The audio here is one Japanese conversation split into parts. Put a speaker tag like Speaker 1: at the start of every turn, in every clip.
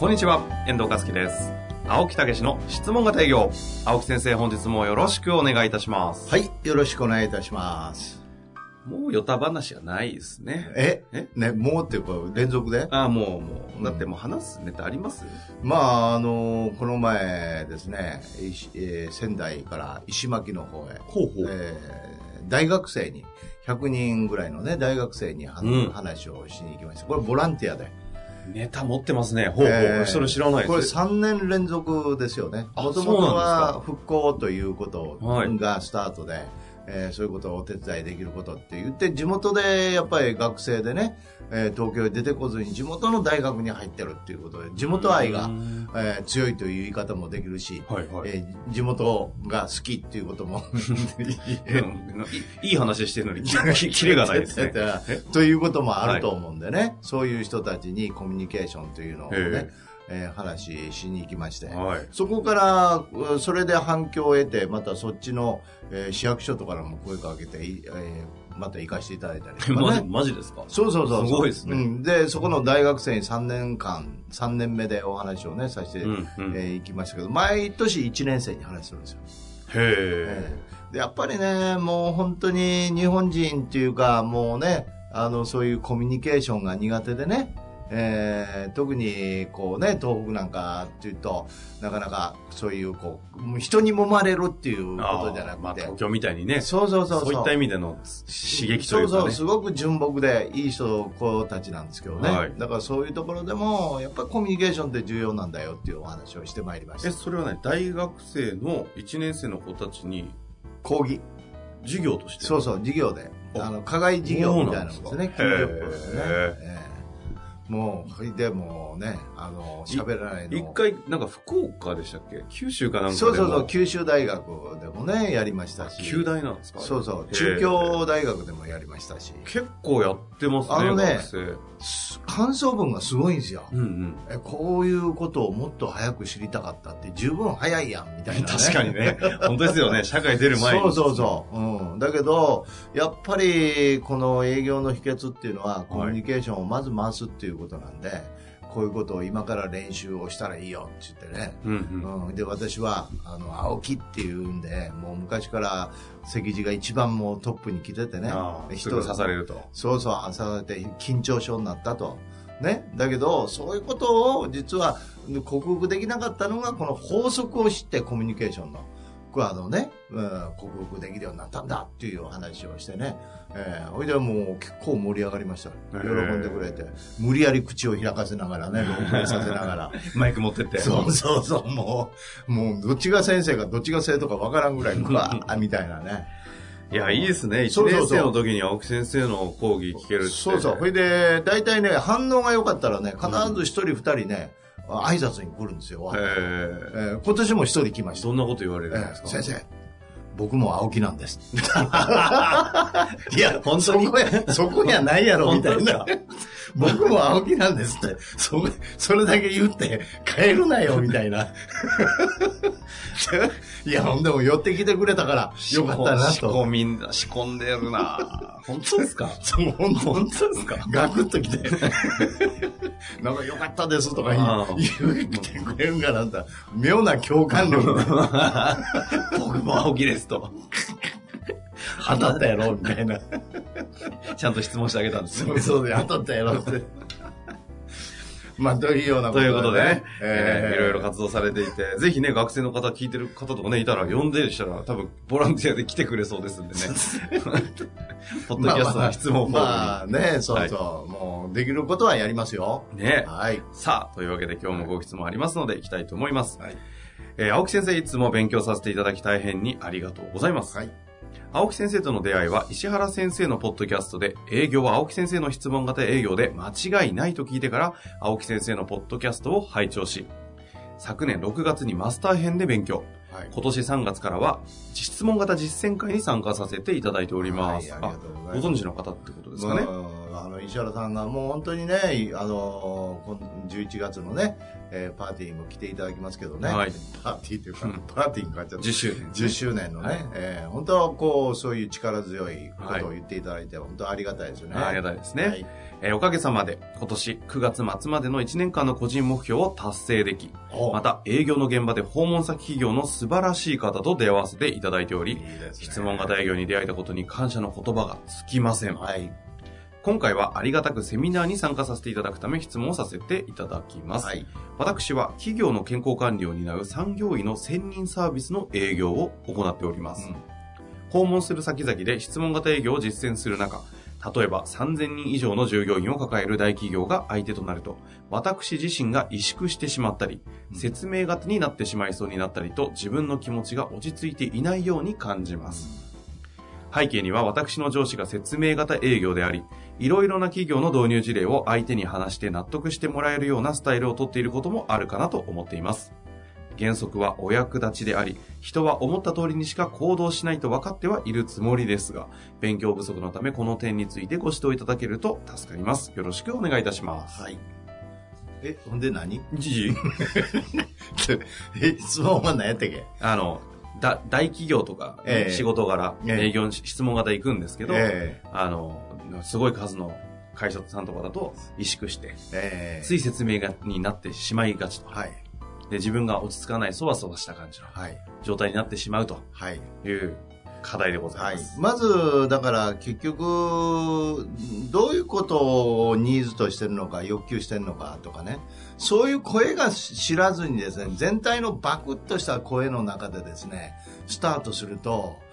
Speaker 1: こんにちは、遠藤和樹です。青木武の質問型営業。青木先生、本日もよろしくお願いいたします。
Speaker 2: はい、よろしくお願いいたします。
Speaker 1: もう、ヨタ話はないですね。
Speaker 2: え？
Speaker 1: え？
Speaker 2: ね、もうっていうか、連続で？
Speaker 1: ああ、もう、もう、だってもう話すネタあります
Speaker 2: まあ、あの、この前ですね、えー仙台から石巻の方へ、
Speaker 1: ほうほ
Speaker 2: えー大学生に、100人ぐらいのね、大学生には
Speaker 1: うん
Speaker 2: 話をしに行きました。これボランティアで。
Speaker 1: ネタ持ってますね。ほうほう。
Speaker 2: えー
Speaker 1: それ知らない
Speaker 2: これ
Speaker 1: です。
Speaker 2: 3年連続ですよね。
Speaker 1: あ
Speaker 2: もともとは復興ということ
Speaker 1: はい
Speaker 2: がスタートで、えーそういうことをお手伝いできることって言って、地元でやっぱり学生でね、えー東京へ出てこずに地元の大学に入ってるっていうことで、地元愛が、
Speaker 1: うん
Speaker 2: えー強いという言い方もできるし、
Speaker 1: はいはい。
Speaker 2: えー地元が好きっていうことも
Speaker 1: うん いいい話してるのに、キレがないですね。
Speaker 2: ということもあると思うんでね、そういう人たちにコミュニケーションというのをね、
Speaker 1: え
Speaker 2: えー話しに行きまして、
Speaker 1: はい。
Speaker 2: そこから、うそれで反響を得て、またそっちの、えー市役所とかからも声かけて、いえーまた行かせていただいたりとか
Speaker 1: マジ、
Speaker 2: ね。
Speaker 1: マジですか？
Speaker 2: そうそうそう。
Speaker 1: すごいですね
Speaker 2: うんで、そこの大学生に3年間、3年目でお話をね、させて、
Speaker 1: うんうん。へ
Speaker 2: えー行きましたけど、毎年1年生に話するんですよ。
Speaker 1: え。
Speaker 2: でやっぱりね、もう本当に日本人っていうか、もうね、あの、そういうコミュニケーションが苦手でね、えー特にこうね、東北なんかっていうと、なかなかそういうこう、人に揉まれるっていうことじゃな
Speaker 1: あーまあ、
Speaker 2: くて、
Speaker 1: 東京みたいにね、
Speaker 2: そうそうそう
Speaker 1: そういった意味での刺激というかね。
Speaker 2: そうそう、すごく純朴でいい人、子たちなんですけどね。
Speaker 1: はい
Speaker 2: だからそういうところでも、やっぱりコミュニケーションって重要なんだよっていうお話をしてまいりまし
Speaker 1: え、
Speaker 2: た。
Speaker 1: それはね、大学生の1年生の子たちに
Speaker 2: 講義。
Speaker 1: 授業として？
Speaker 2: そうそう、授業で。
Speaker 1: あ
Speaker 2: あの、課外授業みたいなもんですね。
Speaker 1: です
Speaker 2: ねもう、それでもうね、あの、喋らないの。
Speaker 1: 一回、なんか福岡でしたっけ？九州かなんかでも。
Speaker 2: そうそうそう、九州大学でもね、やりましたし。
Speaker 1: 九大なんですか？
Speaker 2: そうそう、中京大学でもやりましたし。
Speaker 1: 結構やってますね、
Speaker 2: あのね。感想文がすごいんですよ。
Speaker 1: うんうん。
Speaker 2: えこういうことをもっと早く知りたかったって十分早いやんみたいな、ね、
Speaker 1: 確かにね。本当ですよね。社会出る前に。
Speaker 2: そうそうそう、うん、だけどやっぱりこの営業の秘訣っていうのはコミュニケーションをまず回すっていうことなんで、こういうことを今から練習をしたらいいよって言ってね、
Speaker 1: うんうん。
Speaker 2: うん、で私はあの青木っていうんでもう昔から関地が一番もうトップに来ててね人
Speaker 1: 人が刺されると。
Speaker 2: そうそう、刺されて緊張症になったと。ね。だけど、そういうことを実は克服できなかったのが、この法則を知ってコミュニケーションの、これあのね、うん、克服できるようになったんだっていうお話をしてね。えー、ほいでもう結構盛り上がりました。喜んでくれて。無理やり口を開かせながらね、ロープレイさせながら。
Speaker 1: マイク持ってって。
Speaker 2: そうそうそう、もう、もうどっちが先生かどっちが生徒かわからんぐらい、うわーみたいなね。
Speaker 1: いや、いいですね。1
Speaker 2: そうそうそう
Speaker 1: 年生の時に青木先生の講義聞けるって。
Speaker 2: そうそう。それで、大体ね、反応が良かったらね、必ず一人二人ね、挨拶に来るんですよ。
Speaker 1: へ
Speaker 2: え
Speaker 1: え。
Speaker 2: ー今年も一人来ました。
Speaker 1: どんなこと言われるん
Speaker 2: え
Speaker 1: ですか？
Speaker 2: ー先生、僕も青木なんです。いや、
Speaker 1: 本当に
Speaker 2: そこや、そこやないやろ、みたいな。僕も青木なんですって、そ、それだけ言って、帰るなよ、みたいな。いや、ほんでも寄ってきてくれたから、よかったな
Speaker 1: 仕込
Speaker 2: と。
Speaker 1: みんだ、仕込んでるな本当ですか？
Speaker 2: そう、本当
Speaker 1: ですか？
Speaker 2: ガクッときて、なんか良かったですとか言ってくれるんかなって、妙な共感力で
Speaker 1: 僕も青木ですと。
Speaker 2: 当たったやろ、みたいな。
Speaker 1: ちゃんと質問してあげたんですよ。
Speaker 2: そうで当たったやろって。まあ、というようなこと
Speaker 1: ということでね、
Speaker 2: えー
Speaker 1: えーいろいろ活動されていて、ぜひね、学生の方聞いてる方とかね、いたら、呼んでしたら、多分、ボランティアで来てくれそうですんでね。ポッドキャストの質問フォームに。
Speaker 2: まあね、そうそう、もう、できることはやりますよ。
Speaker 1: ね。
Speaker 2: はい。
Speaker 1: さあ、というわけで今日もご質問ありますので、行きたいと思います。
Speaker 2: はい。
Speaker 1: えー青木先生、いつも勉強させていただき大変にありがとうございます。
Speaker 2: はい。
Speaker 1: 青木先生との出会いは石原先生のポッドキャストで営業は青木先生の質問型営業で間違いないと聞いてから青木先生のポッドキャストを拝聴し昨年6月にマスター編で勉強
Speaker 2: はい。
Speaker 1: 今年3月からは質問型実践会に参加させていただいております。
Speaker 2: はいありがとうございます
Speaker 1: あご存知の方ってことですかね。
Speaker 2: うんあの石原さんがもう本当にね、あのこの11月のね、えーパーティーも来ていただきますけどね、
Speaker 1: はい
Speaker 2: パーティーというか、
Speaker 1: うん
Speaker 2: パーティーに変わっちゃった。
Speaker 1: 10周年。
Speaker 2: 10周年のね、
Speaker 1: はい
Speaker 2: えー本当はこう、そういう力強いことを言っていただいて、本当ありがたいですよね。
Speaker 1: ありがたいですね。
Speaker 2: はい
Speaker 1: えーおかげさまで今年9月末までの1年間の個人目標を達成でき、
Speaker 2: お
Speaker 1: また営業の現場で訪問先企業の素晴らしい方と出会わせていただいており、
Speaker 2: いいね
Speaker 1: 質問型営業に出会えたことに感謝の言葉が尽きません。
Speaker 2: はい。
Speaker 1: 今回はありがたくセミナーに参加させていただくため質問をさせていただきます。
Speaker 2: はい。
Speaker 1: 私は企業の健康管理を担う産業医の専任サービスの営業を行っております。
Speaker 2: うん
Speaker 1: 訪問する先々で質問型営業を実践する中、例えば3000人以上の従業員を抱える大企業が相手となると、私自身が萎縮してしまったり、説明型になってしまいそうになったりと、自分の気持ちが落ち着いていないように感じます。背景には私の上司が説明型営業であり、いろいろな企業の導入事例を相手に話して納得してもらえるようなスタイルをとっていることもあるかなと思っています。原則はお役立ちであり、人は思った通りにしか行動しないと分かってはいるつもりですが、勉強不足のためこの点についてご指導いただけると助かります。よろしくお願いいたします。
Speaker 2: はい。え、ほんで何？
Speaker 1: じじ
Speaker 2: え、質問は何やったっけ？
Speaker 1: あの、だ大企業とか、
Speaker 2: ええ
Speaker 1: 仕事柄、
Speaker 2: ええ
Speaker 1: 営業に質問型行くんですけど、
Speaker 2: え
Speaker 1: あの、すごい数の会社さんとかだと萎縮して、
Speaker 2: ええ
Speaker 1: つい説明がになってしまいがちと。
Speaker 2: はい。
Speaker 1: で、自分が落ち着かない、そわそわした感じの
Speaker 2: はい。
Speaker 1: 状態になってしまうと
Speaker 2: はい。
Speaker 1: 課題でござ
Speaker 2: はいい
Speaker 1: ま。す。
Speaker 2: まず、だから結局、どういうことをニーズとしてるのか、欲求してるのかとかね、そういう声が知らずにですね、全体のバクッとした声の中でですね、スタートすると、うん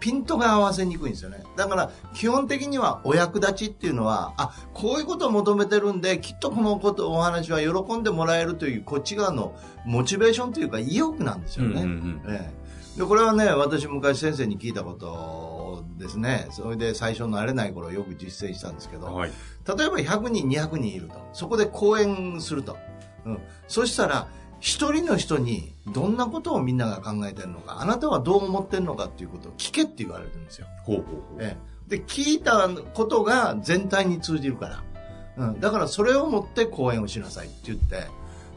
Speaker 2: ピントが合わせにくいんですよね。だから、基本的にはお役立ちっていうのは、あ、こういうことを求めてるんで、きっとこのこと、お話は喜んでもらえるという、こっち側のモチベーションというか意欲なんですよね。
Speaker 1: うんうんうん
Speaker 2: ええ、でこれはね私昔先生に聞いたことですね。それで最初慣れない頃よく実践したんですけど、
Speaker 1: はい。
Speaker 2: 例えば100人200人いると。そこで講演すると、うん、そしたら一人の人にどんなことをみんなが考えてるのかあなたはどう思ってるのかっていうことを聞けって言われるんですよ、
Speaker 1: ほうほうほう。
Speaker 2: ええ、で聞いたことが全体に通じるから、うん、だからそれをもって講演をしなさいって言って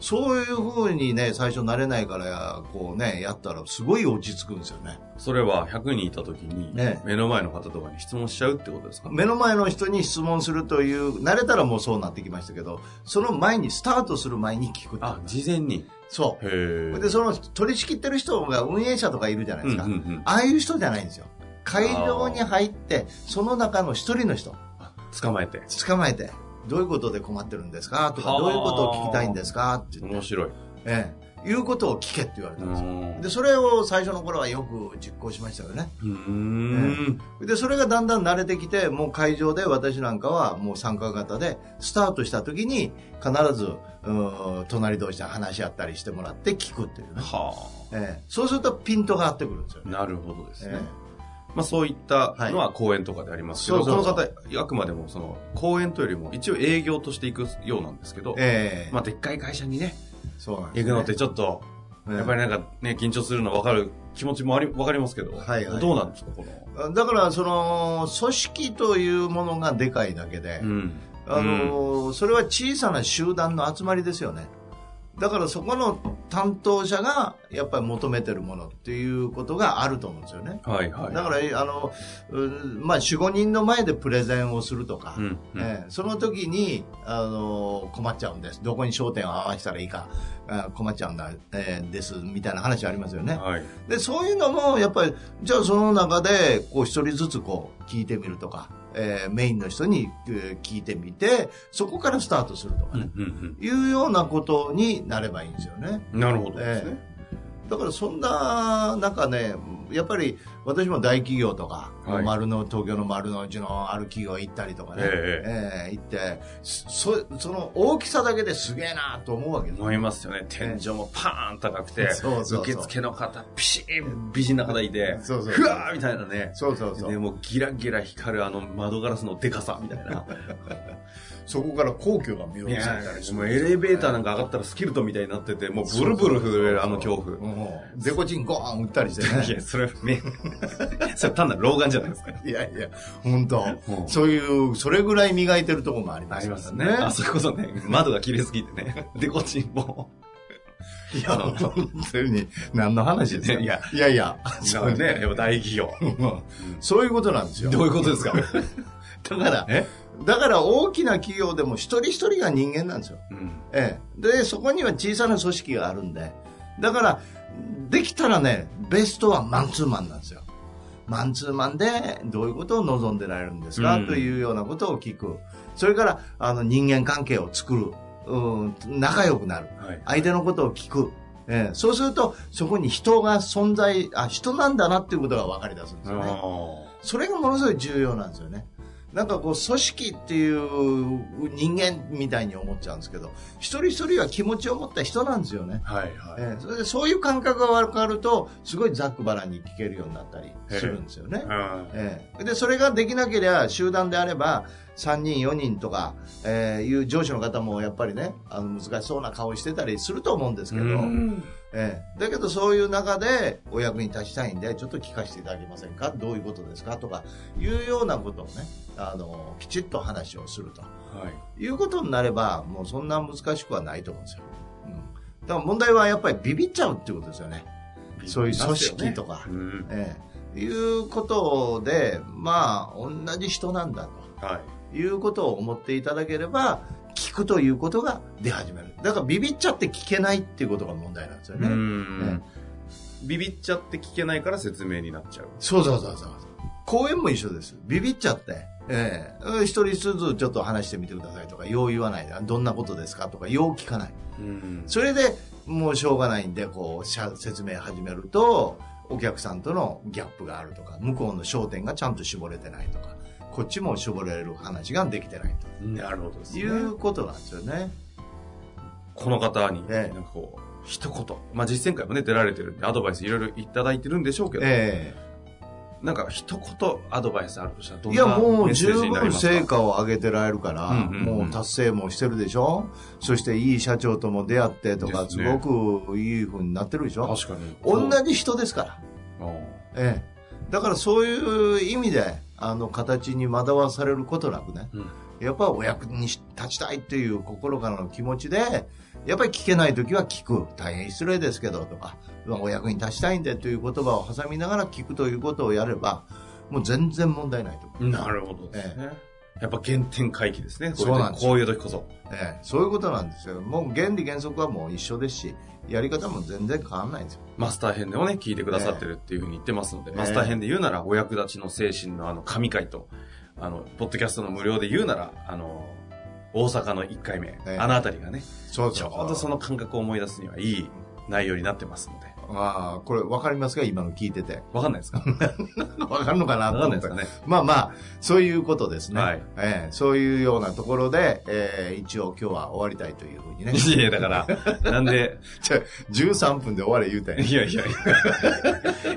Speaker 2: そういうふうにね最初慣れないからこうねやったらすごい落ち着くんですよね。
Speaker 1: それは100人いた時に、
Speaker 2: ね。
Speaker 1: 目の前の方とかに質問しちゃうってことですか？
Speaker 2: 目の前の人に質問するという慣れたらもうそうなってきましたけどその前にスタートする前に聞く
Speaker 1: あ、事前に？
Speaker 2: そ
Speaker 1: へ
Speaker 2: う
Speaker 1: え。
Speaker 2: でその取り仕切ってる人が運営者とかいるじゃないですか、
Speaker 1: うんうんうん。
Speaker 2: ああいう人じゃないんですよ。会場に入ってその中の一人の人。
Speaker 1: あ捕まえて。
Speaker 2: 捕まえてどういうことで困ってるんですか？とか
Speaker 1: はあ
Speaker 2: どういうことを聞きたいんですか？って
Speaker 1: 面白い。
Speaker 2: ええ、いうことを聞けって言われたんですよ。
Speaker 1: ん
Speaker 2: で、それを最初の頃はよく実行しましたよね。
Speaker 1: うーん。
Speaker 2: で、それがだんだん慣れてきて、もう会場で私なんかはもう参加型で、スタートした時に必ず、隣同士で話し合ったりしてもらって聞くっていうね。
Speaker 1: は
Speaker 2: ええ、そうするとピントが合ってくるんですよ
Speaker 1: あ。。なるほどですね。
Speaker 2: え
Speaker 1: まあそういったのは講演とかでありますけど、
Speaker 2: そうそうそう。
Speaker 1: この方、あくまでもその講演というよりも一応営業としていくようなんですけど、
Speaker 2: ええ。え
Speaker 1: まあでっかい会社にね、
Speaker 2: そうなんです、
Speaker 1: 行くのってちょっと、
Speaker 2: ええ。
Speaker 1: やっぱりなんかね、緊張するの分かる気持ちもあり、分かりますけど、
Speaker 2: はいはい
Speaker 1: どうなんですか、この？
Speaker 2: だから、その、組織というものがでかいだけで、
Speaker 1: うん。
Speaker 2: あのそれは小さな集団の集まりですよね。だからそこの担当者がやっぱり求めてるものっていうことがあると思うんですよね。
Speaker 1: はいはい。
Speaker 2: だから、あの、うんまあ、4、5人の前でプレゼンをするとか、
Speaker 1: うん、うん
Speaker 2: ええその時に、あの、困っちゃうんです。どこに焦点を合わせたらいいか、あ困っちゃうんだ、えーです、みたいな話ありますよね。
Speaker 1: はい。
Speaker 2: で、そういうのも、やっぱり、じゃあその中で、こう一人ずつこう、聞いてみるとか、えーメインの人にえー聞いてみて、そこからスタートするとか
Speaker 1: うん
Speaker 2: ね、
Speaker 1: うん
Speaker 2: いうようなことになればいいんですよね。
Speaker 1: うん。なるほどですね。
Speaker 2: だからそんな、なんかね、やっぱり私も大企業とか、
Speaker 1: はい。
Speaker 2: 丸の東京の丸の内のある企業行ったりとかね、
Speaker 1: え
Speaker 2: ええ行ってそその大きさだけですげえなと思うわけ
Speaker 1: 思いますよね。天井もパーン高くて、
Speaker 2: そうそう
Speaker 1: 受付の方、ピシーン美人な方いて、
Speaker 2: そうそう
Speaker 1: ふわーみたいなね。
Speaker 2: そうそうそう。
Speaker 1: で、もうギラギラ光るあの窓ガラスのデカさみたいな。
Speaker 2: そこから皇居が見
Speaker 1: い
Speaker 2: 下ろさ
Speaker 1: や
Speaker 2: れたりする
Speaker 1: もうエレベーターなんか上がったらスキルトンみたいになってて、もうブルブル震えるあの恐怖。
Speaker 2: デコチンゴーン打ったりしてね。
Speaker 1: いや、それ、ね、それ単なる老眼じゃないですか。
Speaker 2: いやいや本当。
Speaker 1: うん。
Speaker 2: そういうそれぐらい磨いてるところもあります
Speaker 1: ありますね。あ、それこそね、窓が綺麗すぎてね、デコチンも。
Speaker 2: いや本当に何の話ですか。
Speaker 1: いや
Speaker 2: いやいや。
Speaker 1: そうね、やっぱ大企業。
Speaker 2: うん。そういうことなんですよ。
Speaker 1: どういうことですか？
Speaker 2: だから
Speaker 1: え？
Speaker 2: だから大きな企業でも一人一人が人間なんですよ。
Speaker 1: うん。
Speaker 2: ええ。で、そこには小さな組織があるんで。だから、できたらね、ベストはマンツーマンなんですよ。マンツーマンでどういうことを望んでられるんですか、
Speaker 1: うん
Speaker 2: というようなことを聞く。それから、あの、人間関係を作る。うん、仲良くなる。
Speaker 1: はい。
Speaker 2: 相手のことを聞く。ええ、そうすると、そこに人が存在、あ、人なんだなっていうことが分かり出すんですよね。それがものすごい重要なんですよね。なんかこう、組織っていう人間みたいに思っちゃうんですけど、一人一人は気持ちを持った人なんですよね。
Speaker 1: はいはい。
Speaker 2: ええそれでそういう感覚が分かると、すごいざっくばらんに聞けるようになったりするんですよね。
Speaker 1: うん
Speaker 2: ええで、それができなければ、集団であれば、3人、4人とか、えーいう上司の方もやっぱりね、あの難しそうな顔してたりすると思うんですけど、
Speaker 1: うん
Speaker 2: ええ、だけどそういう中でお役に立ちたいんでちょっと聞かせていただけませんか？どういうことですか？とかいうようなことをねあのきちっと話をすると。
Speaker 1: はい。
Speaker 2: いうことになればもうそんな難しくはないと思うんですよ、うん、だから問題はやっぱりビビっちゃうってことですよね。そういう組織とか、
Speaker 1: うん。
Speaker 2: ええ、いうことでまあ同じ人なんだ
Speaker 1: はい。
Speaker 2: ということを思っていただければ聞くということが出始めるだからビビっちゃって聞けないっていうことが問題なんですよね、
Speaker 1: うん。ビビっちゃって聞けないから説明になっちゃう。
Speaker 2: そうそうそうそう。公演も一緒です。ビビっちゃって。ええ一人ずつちょっと話してみてくださいとか、よう言わないで、どんなことですかとか、よう聞かない。
Speaker 1: うん。
Speaker 2: それでもうしょうがないんで、こう、しゃ説明始めると、お客さんとのギャップがあるとか、向こうの焦点がちゃんと絞れてないとか、こっちも絞れる話ができてない
Speaker 1: なるほどです
Speaker 2: と
Speaker 1: ね。
Speaker 2: いうことなんですよね。
Speaker 1: この方に、
Speaker 2: ええ。
Speaker 1: なんかこう、一言、まあ実践会もね、出られてるんで、アドバイスいろいろいただいてるんでしょうけど、
Speaker 2: え
Speaker 1: なんか一言アドバイスあるとしたら、ど
Speaker 2: えいや、
Speaker 1: んな
Speaker 2: もう十
Speaker 1: メッセージになり
Speaker 2: 分
Speaker 1: ますか？
Speaker 2: 成果を上げてられるから、
Speaker 1: うんうんうん。
Speaker 2: もう達成もしてるでしょ？そしていい社長とも出会ってとか、
Speaker 1: ですね。
Speaker 2: すごくいい風になってるでしょ？
Speaker 1: 確かに。
Speaker 2: 同じ人ですから。
Speaker 1: う。ん
Speaker 2: ええ。だからそういう意味で、あの、形に惑わされることなくね、
Speaker 1: うん
Speaker 2: やっぱお役に立ちたいっていう心からの気持ちで、やっぱり聞けないときは聞く。大変失礼ですけどとか、お役に立ちたいんでという言葉を挟みながら聞くということをやれば、もう全然問題ないと思う。
Speaker 1: なるほどですね。やっぱ原点回帰ですね。
Speaker 2: そうなんです
Speaker 1: こういう時こそ。
Speaker 2: ええ、そういうことなんですよ。もう原理原則はもう一緒ですし、やり方も全然変わらないんですよ。
Speaker 1: マスター編でもね、聞いてくださってるっていうふうに言ってますので、
Speaker 2: ええ
Speaker 1: マスター編で言うなら、お役立ちの精神のあの、神回と、あの、ポッドキャストの無料で言うなら、あの、大阪の1回目、
Speaker 2: え
Speaker 1: あのあたりがね、
Speaker 2: そう
Speaker 1: ちょうどその感覚を思い出すにはいい内容になってますので。
Speaker 2: ああ、これ分かりますか？今の聞いてて。
Speaker 1: わかんないですか？
Speaker 2: 分かるのかな？
Speaker 1: わ
Speaker 2: と思って
Speaker 1: かんないですかね。
Speaker 2: まあまあ、そういうことですね。
Speaker 1: はい
Speaker 2: ええそういうようなところで、ええ一応今日は終わりたいというふうにね。
Speaker 1: いや、だから、なんで、
Speaker 2: じゃあ13分で終われ言うたんや
Speaker 1: いやいやいや、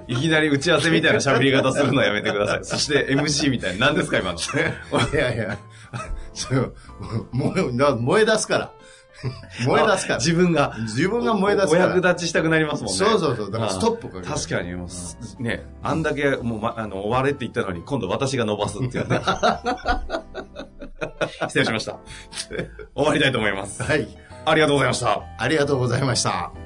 Speaker 1: いきなり打ち合わせみたいな喋り方するのはやめてください。そして MC みたいな、何ですか今の？
Speaker 2: いやいや、そう燃え出すから。燃え出すから。
Speaker 1: 自分が、
Speaker 2: 自分が燃え出す
Speaker 1: お
Speaker 2: から。
Speaker 1: 役立ちしたくなりますもんね。
Speaker 2: そうそうそう。だからストップかける
Speaker 1: 確かにもうす、ね、あんだけもう、ま、あの、終われって言ったのに、今度私が伸ばすっていうね。失礼しました。終わりたいと思います。
Speaker 2: はい。
Speaker 1: ありがとうございました。
Speaker 2: ありがとうございました。